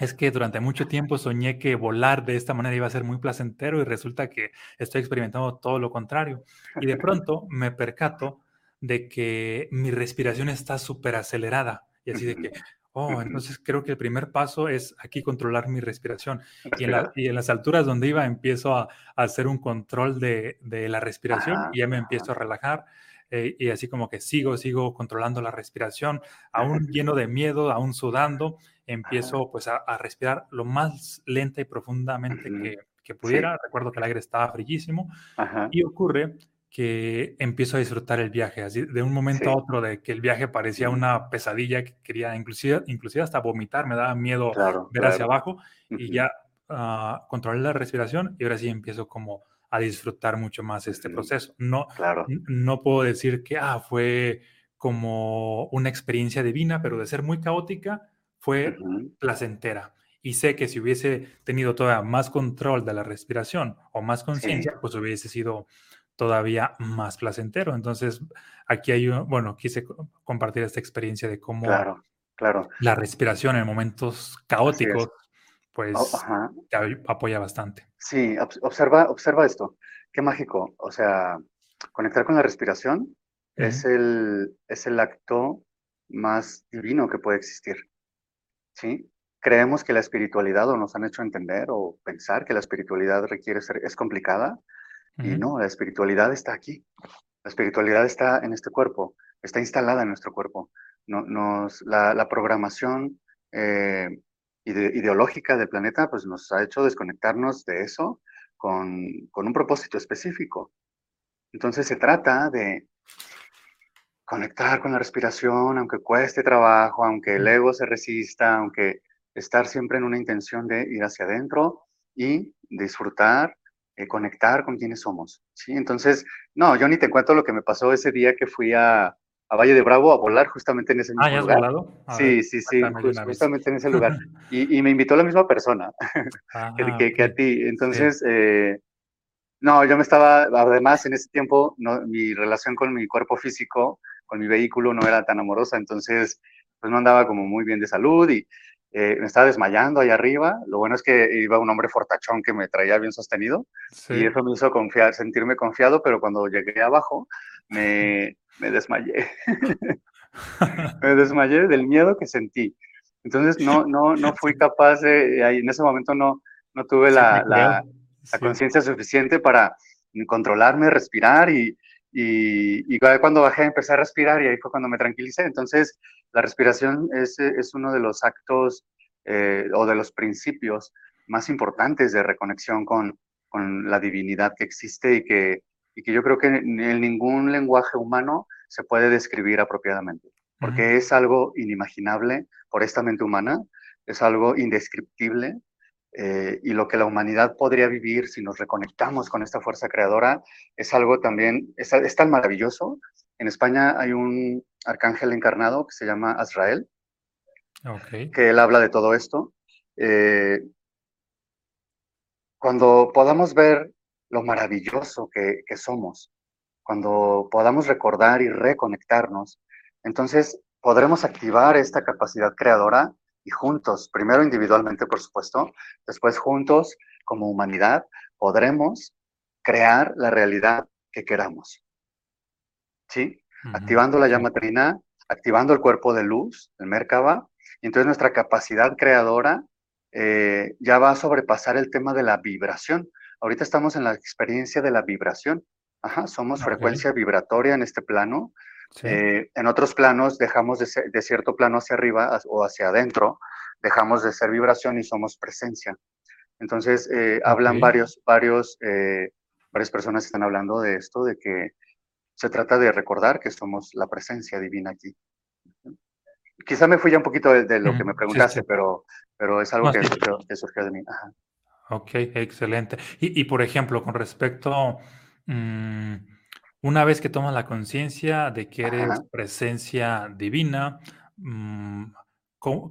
es que durante mucho tiempo soñé que volar de esta manera iba a ser muy placentero y resulta que estoy experimentando todo lo contrario. Y de pronto me percato de que mi respiración está súper acelerada y así de que, Oh, entonces creo que el primer paso es aquí controlar mi respiración. Y en, las alturas donde iba empiezo a, hacer un control de, la respiración y ya me empiezo a relajar. Eh, y así como que sigo, sigo controlando la respiración, aún lleno de miedo, aún sudando, empiezo pues a, respirar lo más lenta y profundamente que, pudiera. Recuerdo que el aire estaba frillísimo y ocurre que empiezo a disfrutar el viaje, así de un momento a otro, de que el viaje parecía una pesadilla que quería inclusive, inclusive hasta vomitar, me daba miedo ver hacia abajo y ya uh, controlé la respiración y ahora sí empiezo como a disfrutar mucho más este proceso. No, no puedo decir que ah, fue como una experiencia divina, pero de ser muy caótica fue placentera. Y sé que si hubiese tenido todavía más control de la respiración o más conciencia, pues hubiese sido todavía más placentero. Entonces, aquí hay, bueno, quise compartir esta experiencia de cómo claro, la respiración en momentos caóticos, pues te apoya bastante. Sí, observa, observa esto. Qué mágico. O sea, conectar con la respiración es, el, es el acto más divino que puede existir. ¿Sí? Creemos que la espiritualidad, o nos han hecho entender o pensar que la espiritualidad requiere ser, es complicada, y no, la espiritualidad está aquí. La espiritualidad está en este cuerpo, está instalada en nuestro cuerpo. No, nos, la, programación eh, ideológica del planeta pues nos ha hecho desconectarnos de eso con, con un propósito específico. Entonces se trata de conectar con la respiración, aunque cueste trabajo, aunque el ego se resista, aunque estar siempre en una intención de ir hacia adentro y disfrutar eh, conectar con quienes somos, ¿sí? Entonces, no, yo ni te cuento lo que me pasó ese día que fui a, a Valle de Bravo a volar justamente en ese ah, mismo lugar. sí, sí, sí, justamente en ese lugar. <laughs> Y, y, me invitó la misma persona <laughs> ah, que, que, a ti. Entonces, eh, no, yo me estaba, además en ese tiempo, no, mi relación con mi cuerpo físico, con mi vehículo no era tan amorosa, entonces, pues no andaba como muy bien de salud y eh, me estaba desmayando ahí arriba. Lo bueno es que iba un hombre fortachón que me traía bien sostenido y eso me hizo confiar, sentirme confiado, pero cuando llegué abajo me, <laughs> me desmayé. <laughs> me desmayé del miedo que sentí. Entonces no, no, no fui capaz de, en ese momento no, no tuve la, la, conciencia suficiente para controlarme, respirar y, Y, y, cuando bajé empecé a respirar y ahí fue cuando me tranquilicé. Entonces, la respiración es, es uno de los actos eh, o de los principios más importantes de reconexión con, con la divinidad que existe y que, y que yo creo que en, ningún lenguaje humano se puede describir apropiadamente, porque es algo inimaginable por esta mente humana, es algo indescriptible, eh, y lo que la humanidad podría vivir si nos reconectamos con esta fuerza creadora es algo también, es, es, tan maravilloso. En España hay un arcángel encarnado que se llama Azrael, que él habla de todo esto. Eh, cuando podamos ver lo maravilloso que, que somos, cuando podamos recordar y reconectarnos, entonces podremos activar esta capacidad creadora y juntos, primero individualmente, por supuesto, después juntos como humanidad, podremos crear la realidad que queramos. ¿Sí? Activando la llama trina, activando el cuerpo de luz, el Merkaba, y entonces nuestra capacidad creadora eh, ya va a sobrepasar el tema de la vibración. Ahorita estamos en la experiencia de la vibración. Ajá, somos frecuencia vibratoria en este plano eh, en otros planos dejamos de, cierto plano hacia arriba o hacia adentro, dejamos de ser vibración y somos presencia. Entonces, eh, hablan varios, varios, eh, varias personas están hablando de esto, de que se trata de recordar que somos la presencia divina aquí. Quizá me fui ya un poquito de, lo que me preguntaste, Pero, pero es algo que, surgió, de mí. Ok, excelente. Y, por ejemplo, con respecto... Mm, una vez que tomas la conciencia de que eres presencia divina, mm,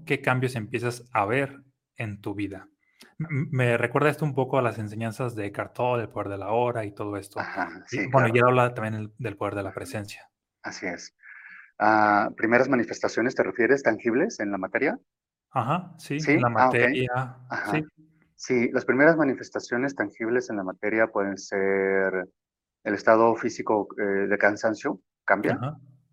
¿qué cambios empiezas a ver en tu vida? Me recuerda esto un poco a las enseñanzas de Cartol, el poder de la hora y todo esto. bueno, y habla también del poder de la presencia. Así es. Ah, ¿Primeras manifestaciones te refieres tangibles en la materia? Ajá, sí, en la ah, materia. sí. sí, las primeras manifestaciones tangibles en la materia pueden ser el estado físico eh, de cansancio cambia,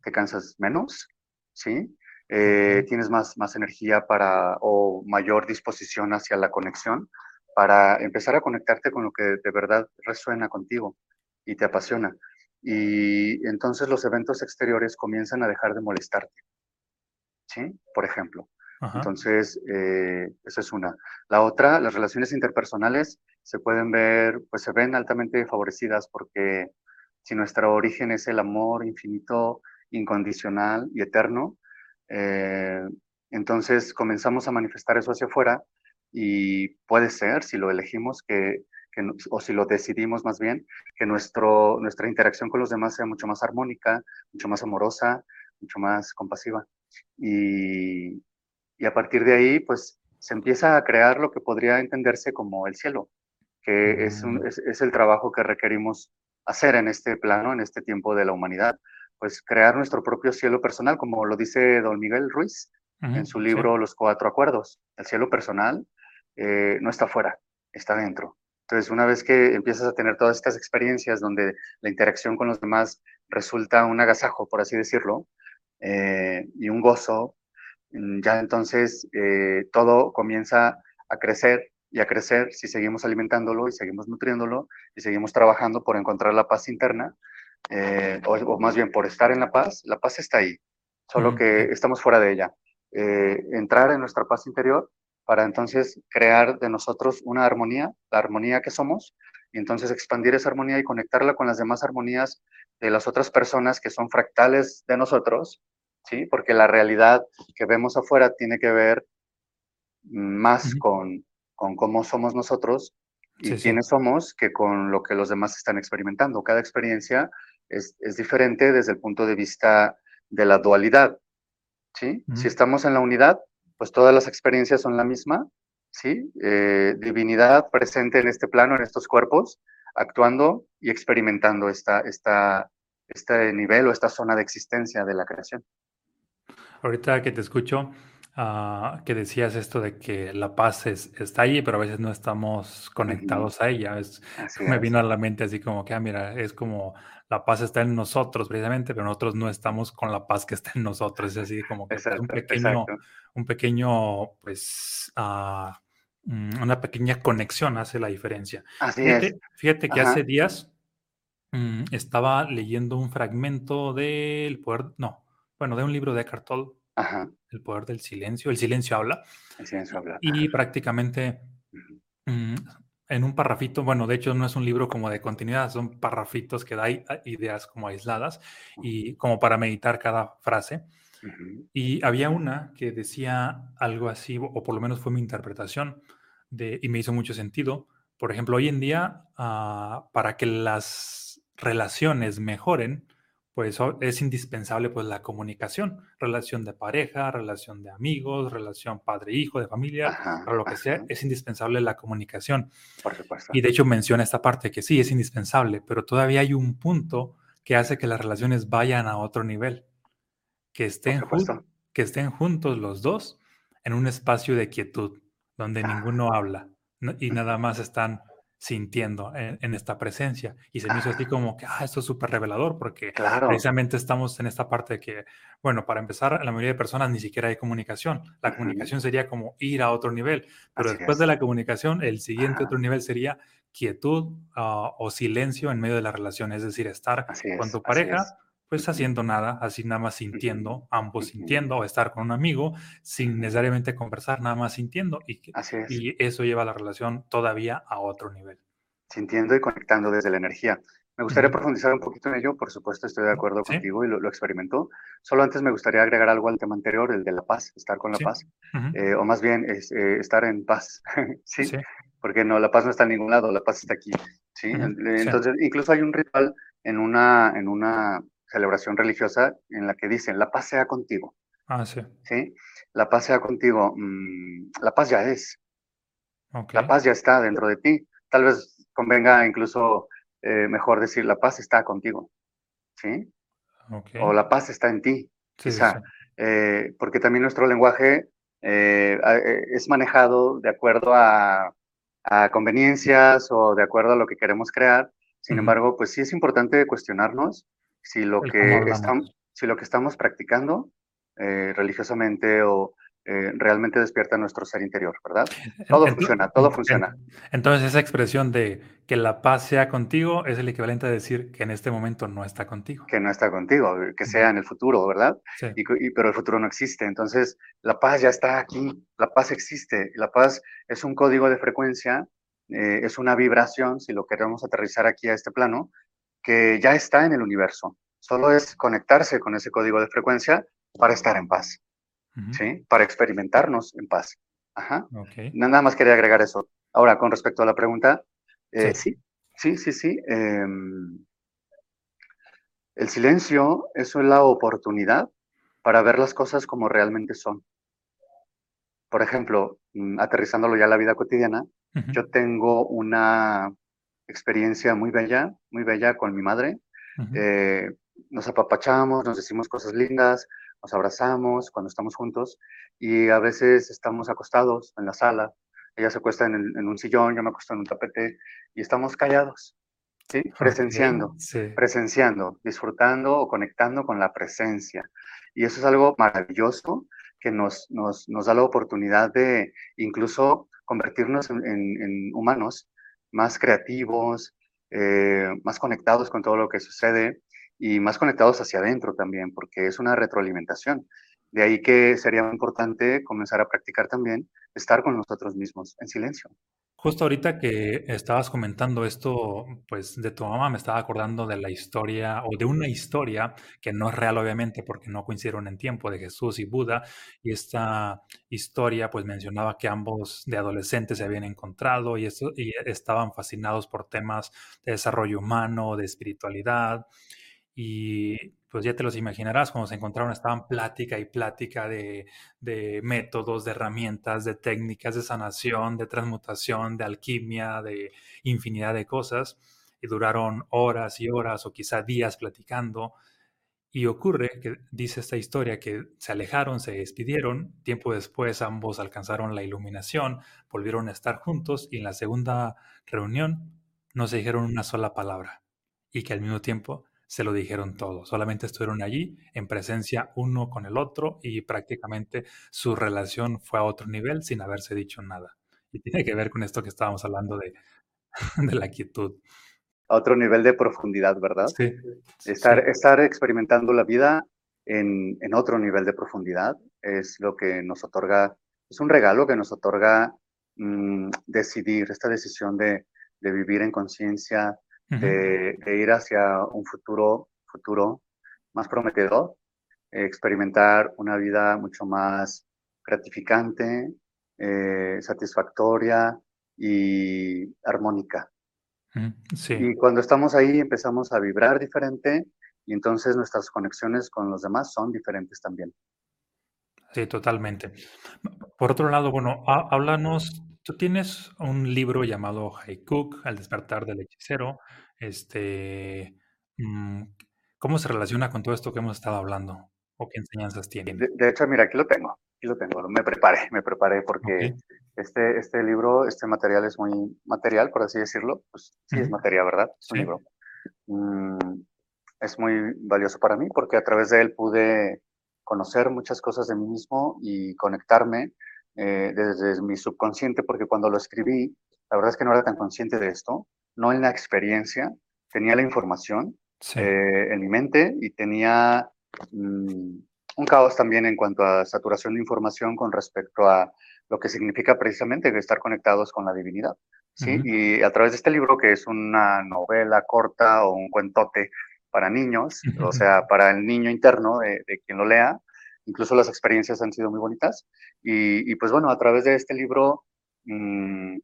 te cansas menos, ¿sí? Eh, tienes más, más energía para o mayor disposición hacia la conexión para empezar a conectarte con lo que de verdad resuena contigo y te apasiona. Y entonces los eventos exteriores comienzan a dejar de molestarte, ¿sí? Por ejemplo. Entonces, eh, esa es una. La otra, las relaciones interpersonales se pueden ver, pues se ven altamente favorecidas porque si nuestro origen es el amor infinito, incondicional y eterno, eh, entonces comenzamos a manifestar eso hacia afuera y puede ser, si lo elegimos, que, o si lo decidimos más bien, que nuestro, nuestra interacción con los demás sea mucho más armónica, mucho más amorosa, mucho más compasiva. Y, y a partir de ahí, pues se empieza a crear lo que podría entenderse como el cielo, que es, un, es, el trabajo que requerimos hacer en este plano, en este tiempo de la humanidad, pues crear nuestro propio cielo personal, como lo dice don Miguel Ruiz en su libro Los Cuatro Acuerdos. El cielo personal eh, no está fuera, está dentro. Entonces, una vez que empiezas a tener todas estas experiencias donde la interacción con los demás resulta un agasajo, por así decirlo, eh, y un gozo, Mm, ya entonces eh, todo comienza a crecer y a crecer si seguimos alimentándolo y seguimos nutriéndolo y seguimos trabajando por encontrar la paz interna, eh, o, más bien por estar en la paz, la paz está ahí, solo que estamos fuera de ella. Eh, entrar en nuestra paz interior para entonces crear de nosotros una armonía, la armonía que somos, y entonces expandir esa armonía y conectarla con las demás armonías de las otras personas que son fractales de nosotros ¿sí? Porque la realidad que vemos afuera tiene que ver más con, con cómo somos nosotros y quiénes somos que con lo que los demás están experimentando. Cada experiencia es, es diferente desde el punto de vista de la dualidad, ¿sí? Si estamos en la unidad, pues todas las experiencias son la misma, ¿sí? Eh, divinidad presente en este plano, en estos cuerpos, actuando y experimentando esta, esta, este nivel o esta zona de existencia de la creación. Ahorita que te escucho, ah, que decías esto de que la paz está allí, pero a veces no estamos conectados a ella. Es, me vino a la mente así como que, ah, mira, es como la paz está en nosotros precisamente, pero nosotros no estamos con la paz que está en nosotros. Es así como que un pequeño, un pequeño, pues, mm, una pequeña conexión hace la diferencia. Así fíjate, es. Fíjate que hace días Mm, estaba leyendo un fragmento del poder, no, bueno, de un libro de Eckhart Tolle, Ajá. El poder del silencio, El silencio habla. El silencio habla. Y prácticamente mm, en un parrafito, bueno, de hecho no es un libro como de continuidad, son parrafitos que da ideas como aisladas y como para meditar cada frase. Y había una que decía algo así, o por lo menos fue mi interpretación, de, y me hizo mucho sentido. Por ejemplo, hoy en día, ah, para que las relaciones mejoren, pues es indispensable pues la comunicación, relación de pareja, relación de amigos, relación padre-hijo, de familia, para lo que sea, es indispensable la comunicación. Por supuesto. Y de hecho menciona esta parte que sí, es indispensable, pero todavía hay un punto que hace que las relaciones vayan a otro nivel que estén, que estén juntos los dos en un espacio de quietud, donde ninguno habla y nada más están sintiendo en, esta presencia. Y se me hizo así como que, ah, esto es súper revelador, porque precisamente estamos en esta parte de que, bueno, para empezar, la mayoría de personas ni siquiera hay comunicación. La comunicación sería como ir a otro nivel, pero después de la comunicación, el siguiente otro nivel sería quietud ah, o silencio en medio de la relación, es decir, estar con tu pareja pues haciendo nada, así nada más sintiendo, ambos sintiendo, o estar con un amigo sin necesariamente conversar, nada más sintiendo. Y, y eso lleva la relación todavía a otro nivel. Sintiendo y conectando desde la energía. Me gustaría profundizar un poquito en ello, por supuesto estoy de acuerdo contigo y lo, experimentó. Solo antes me gustaría agregar algo al tema anterior, el de la paz, estar con la paz, eh, o más bien es, eh, estar en paz, <laughs> ¿sí? Porque no, la paz no está en ningún lado, la paz está aquí, ¿sí? Entonces, incluso hay un ritual en una, en una celebración religiosa en la que dicen, la paz sea contigo. Ah, sí. ¿Sí? La paz sea contigo. Mm, la paz ya es. La paz ya está dentro de ti. Tal vez convenga incluso eh, mejor decir, la paz está contigo. ¿Sí? O la paz está en ti. quizá. Eh, porque también nuestro lenguaje eh, es manejado de acuerdo a, conveniencias o de acuerdo a lo que queremos crear. Sin embargo, pues sí es importante cuestionarnos si lo, que, estamos, si lo que estamos practicando eh, religiosamente o eh, realmente despierta nuestro ser interior, ¿verdad? Todo funciona, todo funciona. Entonces esa expresión de que la paz sea contigo es el equivalente a decir que en este momento no está contigo. Que no está contigo, que sea en el futuro, ¿verdad? Sí. Y, pero el futuro no existe. Entonces la paz ya está aquí, la paz existe. La paz es un código de frecuencia, eh, es una vibración, si lo queremos aterrizar aquí a este plano, que ya está en el universo. Solo es conectarse con ese código de frecuencia para estar en paz, ¿sí? Para experimentarnos en paz. Ajá. Nada más quería agregar eso. Ahora, con respecto a la pregunta, eh, sí. sí, sí, sí, em, el silencio es la oportunidad para ver las cosas como realmente son. Por ejemplo, mm, aterrizándolo ya a la vida cotidiana, yo tengo una experiencia muy bella, muy bella con mi madre. Eh, nos apapachamos, nos decimos cosas lindas, nos abrazamos cuando estamos juntos y a veces estamos acostados en la sala. Ella se acuesta en, un sillón, yo me acuesto en un tapete y estamos callados, ¿sí? presenciando, presenciando, disfrutando o conectando con la presencia. Y eso es algo maravilloso que nos, nos, nos da la oportunidad de incluso convertirnos en humanos más creativos, eh, más conectados con todo lo que sucede y más conectados hacia adentro también, porque es una retroalimentación. De ahí que sería importante comenzar a practicar también estar con nosotros mismos en silencio. Justo ahorita que estabas comentando esto, pues de tu mamá, me estaba acordando de la historia o de una historia que no es real obviamente porque no coincidieron en tiempo de Jesús y Buda y esta historia pues mencionaba que ambos de adolescentes se habían encontrado y, esto, y estaban fascinados por temas de desarrollo humano, de espiritualidad y pues ya te los imaginarás, cuando se encontraron estaban plática y plática de, métodos, de herramientas, de técnicas de sanación, de transmutación, de alquimia, de infinidad de cosas, y duraron horas y horas o quizá días platicando. Y ocurre que dice esta historia que se alejaron, se despidieron, tiempo después ambos alcanzaron la iluminación, volvieron a estar juntos y en la segunda reunión no se dijeron una sola palabra y que al mismo tiempo se lo dijeron todo. Solamente estuvieron allí en presencia uno con el otro y prácticamente su relación fue a otro nivel sin haberse dicho nada. Y tiene que ver con esto que estábamos hablando de, <laughs> de la quietud. a otro nivel de profundidad, ¿verdad? Sí. Estar, estar experimentando la vida en, en, otro nivel de profundidad es lo que nos otorga, es un regalo que nos otorga mmm, decidir, esta decisión de, de vivir en conciencia, uh -huh. de, de, ir hacia un futuro, futuro más prometedor, experimentar una vida mucho más gratificante, eh, satisfactoria y armónica. Sí. Y cuando estamos ahí empezamos a vibrar diferente y entonces nuestras conexiones con los demás son diferentes también. Sí, totalmente. Por otro lado, bueno, háblanos, tú tienes un libro llamado Haikuk, Al despertar del hechicero. Este, mm, ¿cómo se relaciona con todo esto que hemos estado hablando? ¿O qué enseñanzas tiene? De, de hecho, mira, aquí lo tengo, aquí lo tengo, me preparé, me preparé porque okay. este, este libro, este material es muy material, por así decirlo, pues sí uh -huh. es materia, ¿verdad? Es un Sí. libro. Mm, es muy valioso para mí porque a través de él pude conocer muchas cosas de mí mismo y conectarme eh, desde mi subconsciente, porque cuando lo escribí, la verdad es que no era tan consciente de esto, no en la experiencia, tenía la información Sí. eh, en mi mente y tenía mm, un caos también en cuanto a saturación de información con respecto a lo que significa precisamente estar conectados con la divinidad. ¿sí? Ujú. Y a través de este libro, que es una novela corta o un cuentote para niños, o sea, para el niño interno de, de quien lo lea, incluso las experiencias han sido muy bonitas. Y, y pues bueno, a través de este libro, mmm,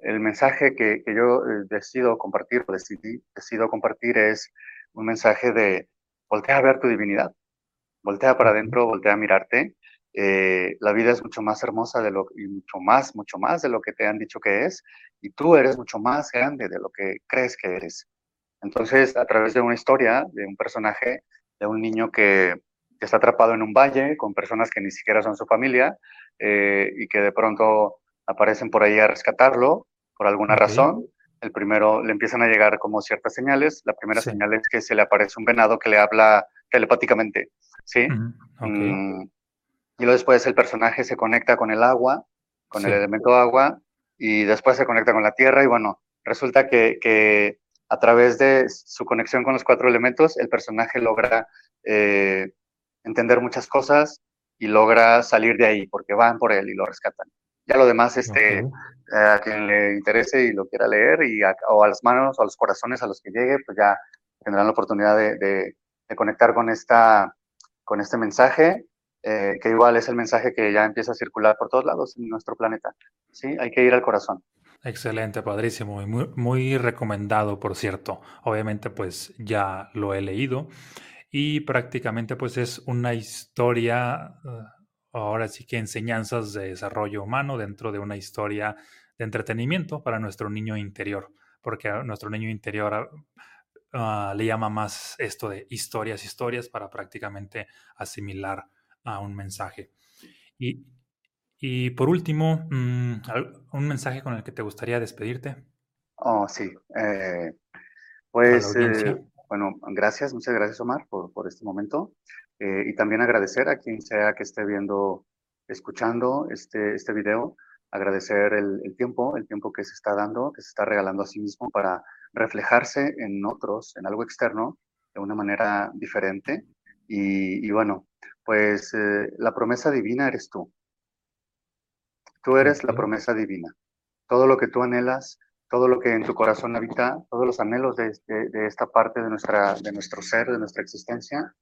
el mensaje que, que yo eh, decido compartir, o decidí, decido compartir es un mensaje de voltea a ver tu divinidad, voltea para adentro, voltea a mirarte. Eh, la vida es mucho más hermosa de lo y mucho más, mucho más de lo que te han dicho que es, y tú eres mucho más grande de lo que crees que eres. Entonces, a través de una historia, de un personaje, de un niño que, que está atrapado en un valle con personas que ni siquiera son su familia eh, y que de pronto aparecen por ahí a rescatarlo por alguna Okay. razón. El primero le empiezan a llegar como ciertas señales. La primera Sí. señal es que se le aparece un venado que le habla telepáticamente, ¿sí? Ujú. Ok. Mm, y luego después el personaje se conecta con el agua, con el Sí. elemento agua, y después se conecta con la tierra, y bueno, resulta que, que a través de su conexión con los cuatro elementos, el personaje logra eh, entender muchas cosas y logra salir de ahí, porque van por él y lo rescatan. Ya lo demás, este, eh, a quien le interese y lo quiera leer, y a, o a las manos o a los corazones a los que llegue, pues ya tendrán la oportunidad de, de, de conectar con, esta, con este mensaje, eh, que igual es el mensaje que ya empieza a circular por todos lados en nuestro planeta. ¿sí? Hay que ir al corazón. Excelente, padrísimo y muy, muy recomendado, por cierto. Obviamente, pues ya lo he leído y prácticamente pues es una historia, uh, ahora sí que enseñanzas de desarrollo humano dentro de una historia de entretenimiento para nuestro niño interior, porque a nuestro niño interior uh, le llama más esto de historias, historias para prácticamente asimilar a un mensaje. Y, y por último, um, un mensaje con el que te gustaría despedirte. Oh, sí. Eh, pues, eh, bueno, gracias, muchas gracias Omar por, por este momento. Eh, y también agradecer a quien sea que esté viendo, escuchando este, este video, agradecer el, el, tiempo, el tiempo que se está dando, que se está regalando a sí mismo para reflejarse en otros, en algo externo, de una manera diferente. Y, y bueno, pues eh, la promesa divina eres tú. Tú eres la promesa divina. Todo lo que tú anhelas, todo lo que en tu corazón habita, todos los anhelos de, de esta parte de, nuestra, de nuestro ser, de nuestra existencia,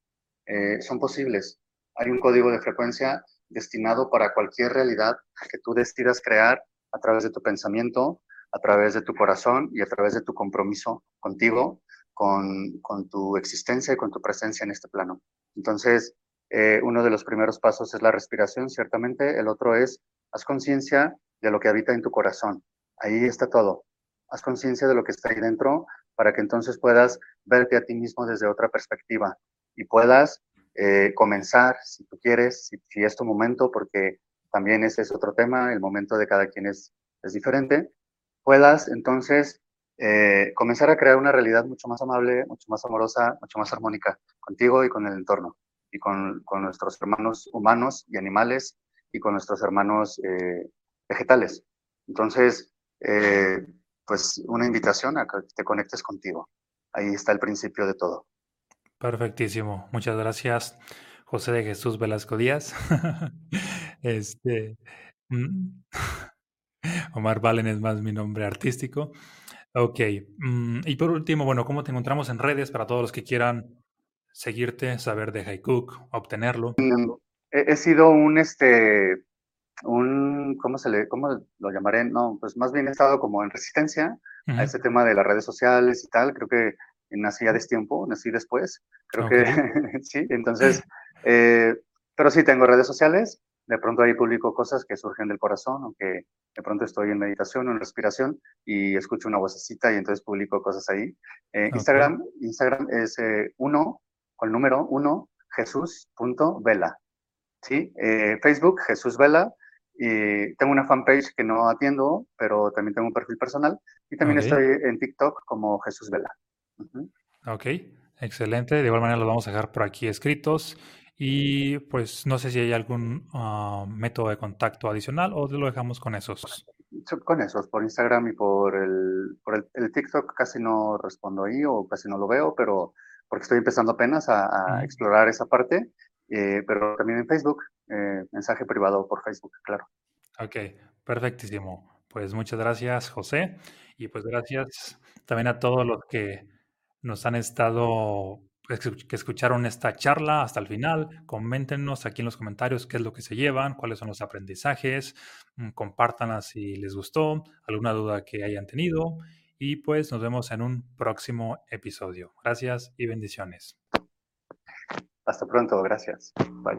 eh, son posibles. Hay un código de frecuencia destinado para cualquier realidad que tú decidas crear a través de tu pensamiento, a través de tu corazón y a través de tu compromiso contigo, con, con tu existencia y con tu presencia en este plano. Entonces, eh, uno de los primeros pasos es la respiración, ciertamente. El otro es, haz conciencia de lo que habita en tu corazón. Ahí está todo. Haz conciencia de lo que está ahí dentro para que entonces puedas verte a ti mismo desde otra perspectiva y puedas eh, comenzar, si tú quieres, si, si, es tu momento, porque también ese es otro tema, el momento de cada quien es, es diferente, puedas entonces eh, comenzar a crear una realidad mucho más amable, mucho más amorosa, mucho más armónica contigo y con el entorno, y con, con nuestros hermanos humanos y animales, y con nuestros hermanos eh, vegetales. Entonces, pues una invitación a que te conectes contigo. Ahí está el principio de todo. Perfectísimo. Muchas gracias, José de Jesús Velasco Díaz. <laughs> este, mm, <laughs> Omar Valen es más mi nombre artístico. Ok. Mm, y por último, bueno, ¿cómo te encontramos en redes para todos los que quieran seguirte, saber de Haikuk, obtenerlo? Mm, he, sido un, este, un, ¿cómo se le, cómo lo llamaré? No, pues más bien he estado como en resistencia a ese tema de las redes sociales y tal. Creo que nací a destiempo, nací después. Creo que <laughs> sí. Entonces, eh, pero sí tengo redes sociales. De pronto ahí publico cosas que surgen del corazón, aunque de pronto estoy en meditación o en respiración y escucho una vocecita y entonces publico cosas ahí. Eh, Instagram, Instagram es eh, uno, con el número uno, jesús.vela. ¿sí? Eh, Facebook, Jesús Vela. Y tengo una fanpage que no atiendo, pero también tengo un perfil personal. Y también estoy en TikTok como Jesús Vela. Ok, excelente. De igual manera los vamos a dejar por aquí escritos. Y pues no sé si hay algún ah, método de contacto adicional o lo dejamos con esos. Con esos, por Instagram y por el, por el, TikTok casi no respondo ahí o casi no lo veo, pero porque estoy empezando apenas a, explorar esa parte, eh, pero también en Facebook, eh, mensaje privado por Facebook, claro. Ok, perfectísimo. Pues muchas gracias, José, y pues gracias también a todos los que nos han estado que escucharon esta charla hasta el final. Coméntenos aquí en los comentarios qué es lo que se llevan, cuáles son los aprendizajes, mm, compártanla si les gustó, alguna duda que hayan tenido y pues nos vemos en un próximo episodio. Gracias y bendiciones. Hasta pronto, gracias. Bye.